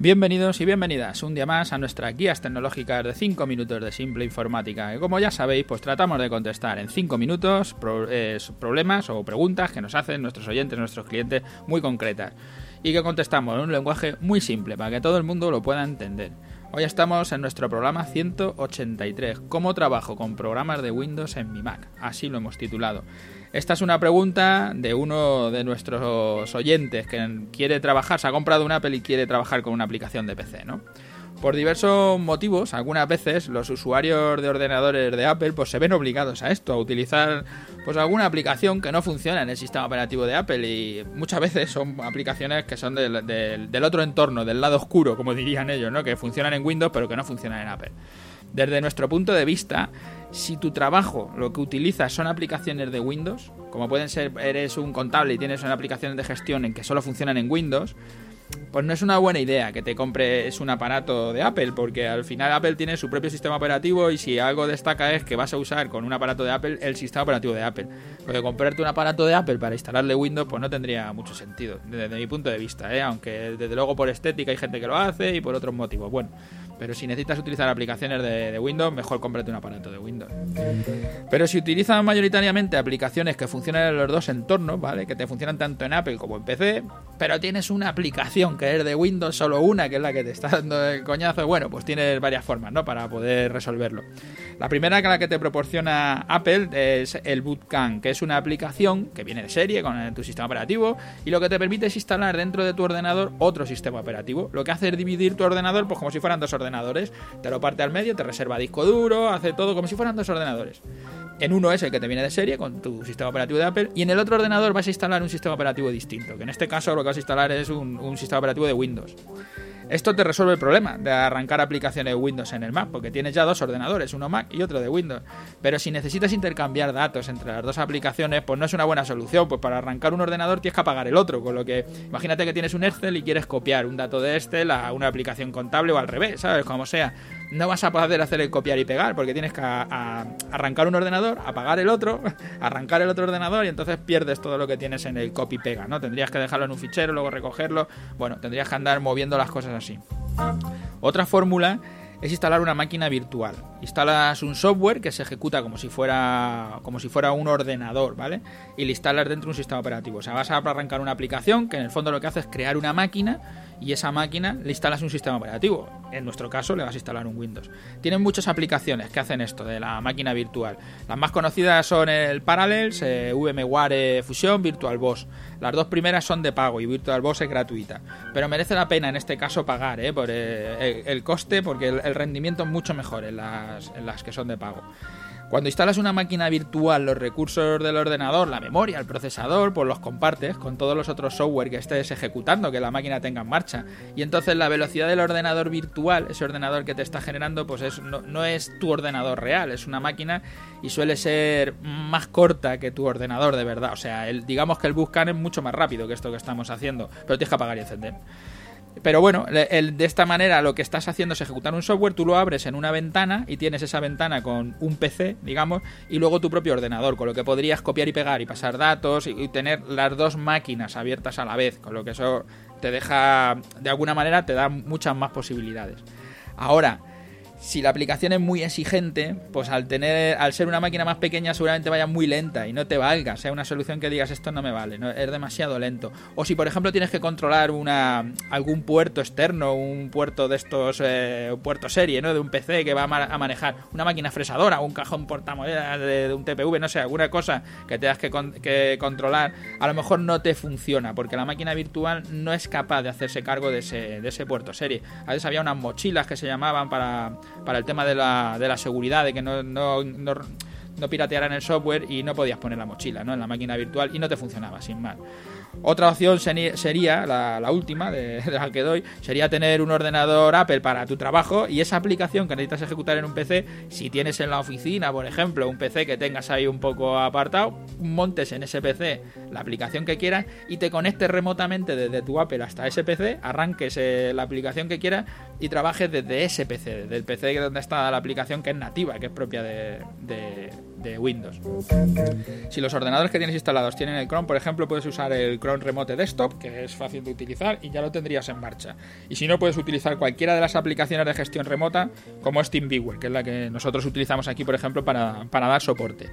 Bienvenidos y bienvenidas un día más a nuestras guías tecnológicas de 5 minutos de simple informática. Que como ya sabéis, pues tratamos de contestar en 5 minutos eh, problemas o preguntas que nos hacen nuestros oyentes, nuestros clientes muy concretas. Y que contestamos en un lenguaje muy simple para que todo el mundo lo pueda entender. Hoy estamos en nuestro programa 183, ¿Cómo trabajo con programas de Windows en mi Mac? Así lo hemos titulado. Esta es una pregunta de uno de nuestros oyentes que quiere trabajar, se ha comprado un Apple y quiere trabajar con una aplicación de PC, ¿no? Por diversos motivos, algunas veces los usuarios de ordenadores de Apple pues se ven obligados a esto, a utilizar pues alguna aplicación que no funciona en el sistema operativo de Apple y muchas veces son aplicaciones que son del, del otro entorno, del lado oscuro, como dirían ellos, ¿no? Que funcionan en Windows pero que no funcionan en Apple. Desde nuestro punto de vista, si tu trabajo lo que utilizas son aplicaciones de Windows, como pueden ser, eres un contable y tienes una aplicación de gestión en que solo funcionan en Windows, pues no es una buena idea que te compres un aparato de Apple, porque al final Apple tiene su propio sistema operativo y si algo destaca es que vas a usar con un aparato de Apple el sistema operativo de Apple. Porque comprarte un aparato de Apple para instalarle Windows, pues no tendría mucho sentido, desde mi punto de vista, ¿eh? aunque desde luego por estética hay gente que lo hace y por otros motivos. Bueno, pero si necesitas utilizar aplicaciones de, Windows, mejor cómprate un aparato de Windows. Pero si utilizas mayoritariamente aplicaciones que funcionan en los dos entornos, ¿vale? Que te funcionan tanto en Apple como en PC, pero tienes una aplicación que es de Windows, solo una, que es la que te está dando el coñazo, bueno, pues tienes varias formas, ¿no? Para poder resolverlo. La primera que la que te proporciona Apple es el Bootcamp, que es una aplicación que viene de serie con tu sistema operativo y lo que te permite es instalar dentro de tu ordenador otro sistema operativo. Lo que hace es dividir tu ordenador pues como si fueran dos ordenadores ordenadores. Te lo parte al medio, te reserva disco duro, hace todo como si fueran dos ordenadores. En uno es el que te viene de serie con tu sistema operativo de Apple y en el otro ordenador vas a instalar un sistema operativo distinto, que en este caso lo que vas a instalar es un, un sistema operativo de Windows. Esto te resuelve el problema de arrancar aplicaciones de Windows en el Mac, porque tienes ya dos ordenadores, uno Mac y otro de Windows. Pero si necesitas intercambiar datos entre las dos aplicaciones, pues no es una buena solución, pues para arrancar un ordenador tienes que apagar el otro, con lo que imagínate que tienes un Excel y quieres copiar un dato de Excel a una aplicación contable o al revés, ¿sabes? Como sea no vas a poder hacer el copiar y pegar porque tienes que arrancar un ordenador, apagar el otro, arrancar el otro ordenador y entonces pierdes todo lo que tienes en el copy pega, ¿no? Tendrías que dejarlo en un fichero, luego recogerlo, bueno, tendrías que andar moviendo las cosas así. Otra fórmula es instalar una máquina virtual. Instalas un software que se ejecuta como si fuera como si fuera un ordenador, ¿vale? Y le instalas dentro de un sistema operativo. O sea, vas a arrancar una aplicación que en el fondo lo que hace es crear una máquina y esa máquina le instalas un sistema operativo. En nuestro caso le vas a instalar un Windows. Tienen muchas aplicaciones que hacen esto de la máquina virtual. Las más conocidas son el Parallels, eh, VMware Fusion, VirtualBox. Las dos primeras son de pago y VirtualBox es gratuita. Pero merece la pena en este caso pagar eh, por eh, el, coste porque el, rendimiento es mucho mejor en en las que son de pago. Cuando instalas una máquina virtual, los recursos del ordenador, la memoria, el procesador, pues los compartes con todos los otros software que estés ejecutando, que la máquina tenga en marcha. Y entonces la velocidad del ordenador virtual, ese ordenador que te está generando, pues no, es tu ordenador real, es una máquina y suele ser más corta que tu ordenador de verdad. O sea, digamos que el buscan es mucho más rápido que esto que estamos haciendo, pero tienes que apagar y encender. Pero bueno, el, de esta manera lo que estás haciendo es ejecutar un software, tú lo abres en una ventana y tienes esa ventana con un PC, digamos, y luego tu propio ordenador, con lo que podrías copiar y pegar y pasar datos y, tener las dos máquinas abiertas a la vez, con lo que eso te deja, de alguna manera, te da muchas más posibilidades. Ahora, si la aplicación es muy exigente, pues al tener, al ser una máquina más pequeña seguramente vaya muy lenta y no te valga, sea una solución que digas esto no me vale, no, es demasiado lento. O si por ejemplo tienes que controlar una algún puerto externo, un puerto de estos eh, puerto serie, ¿no? De un PC que va a, manejar una máquina fresadora, un cajón portamonedas de, un TPV, no sé, alguna cosa que tengas que, que, controlar, a lo mejor no te funciona porque la máquina virtual no es capaz de hacerse cargo de ese, de ese puerto serie. A veces había unas mochilas que se llamaban para para el tema de la, de la seguridad, de que no, no, no, no piratearan el software y no podías poner la mochila ¿no? en la máquina virtual y no te funcionaba, sin más. Otra opción sería, la, última de, la que doy, sería tener un ordenador Apple para tu trabajo y esa aplicación que necesitas ejecutar en un PC, si tienes en la oficina, por ejemplo, un PC que tengas ahí un poco apartado, montes en ese PC la aplicación que quieras y te conectes remotamente desde tu Apple hasta ese PC, arranques eh, la aplicación que quieras y trabajes desde ese PC, desde el PC donde está la aplicación que es nativa, que es propia de de Windows. Si los ordenadores que tienes instalados tienen el Chrome, por ejemplo, puedes usar el Chrome Remote Desktop, que es fácil de utilizar y ya lo tendrías en marcha. Y si no, puedes utilizar cualquiera de las aplicaciones de gestión remota, como SteamViewer, que es la que nosotros utilizamos aquí, por ejemplo, para, para dar soporte.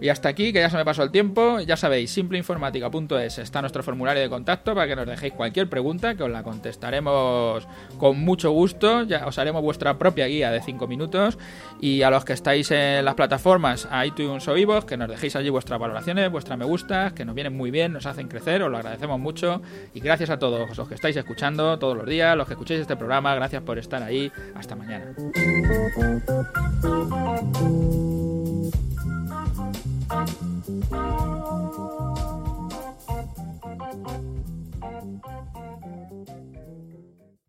Y hasta aquí, que ya se me pasó el tiempo, ya sabéis, simpleinformática.es está nuestro formulario de contacto para que nos dejéis cualquier pregunta, que os la contestaremos con mucho gusto, ya os haremos vuestra propia guía de 5 minutos y a los que estáis en las plataformas iTunes o iVoox, que nos dejéis allí vuestras valoraciones, vuestras me gustas, que nos vienen muy bien, nos hacen crecer, os lo agradecemos mucho y gracias a todos los que estáis escuchando todos los días, los que escuchéis este programa, gracias por estar ahí, hasta mañana.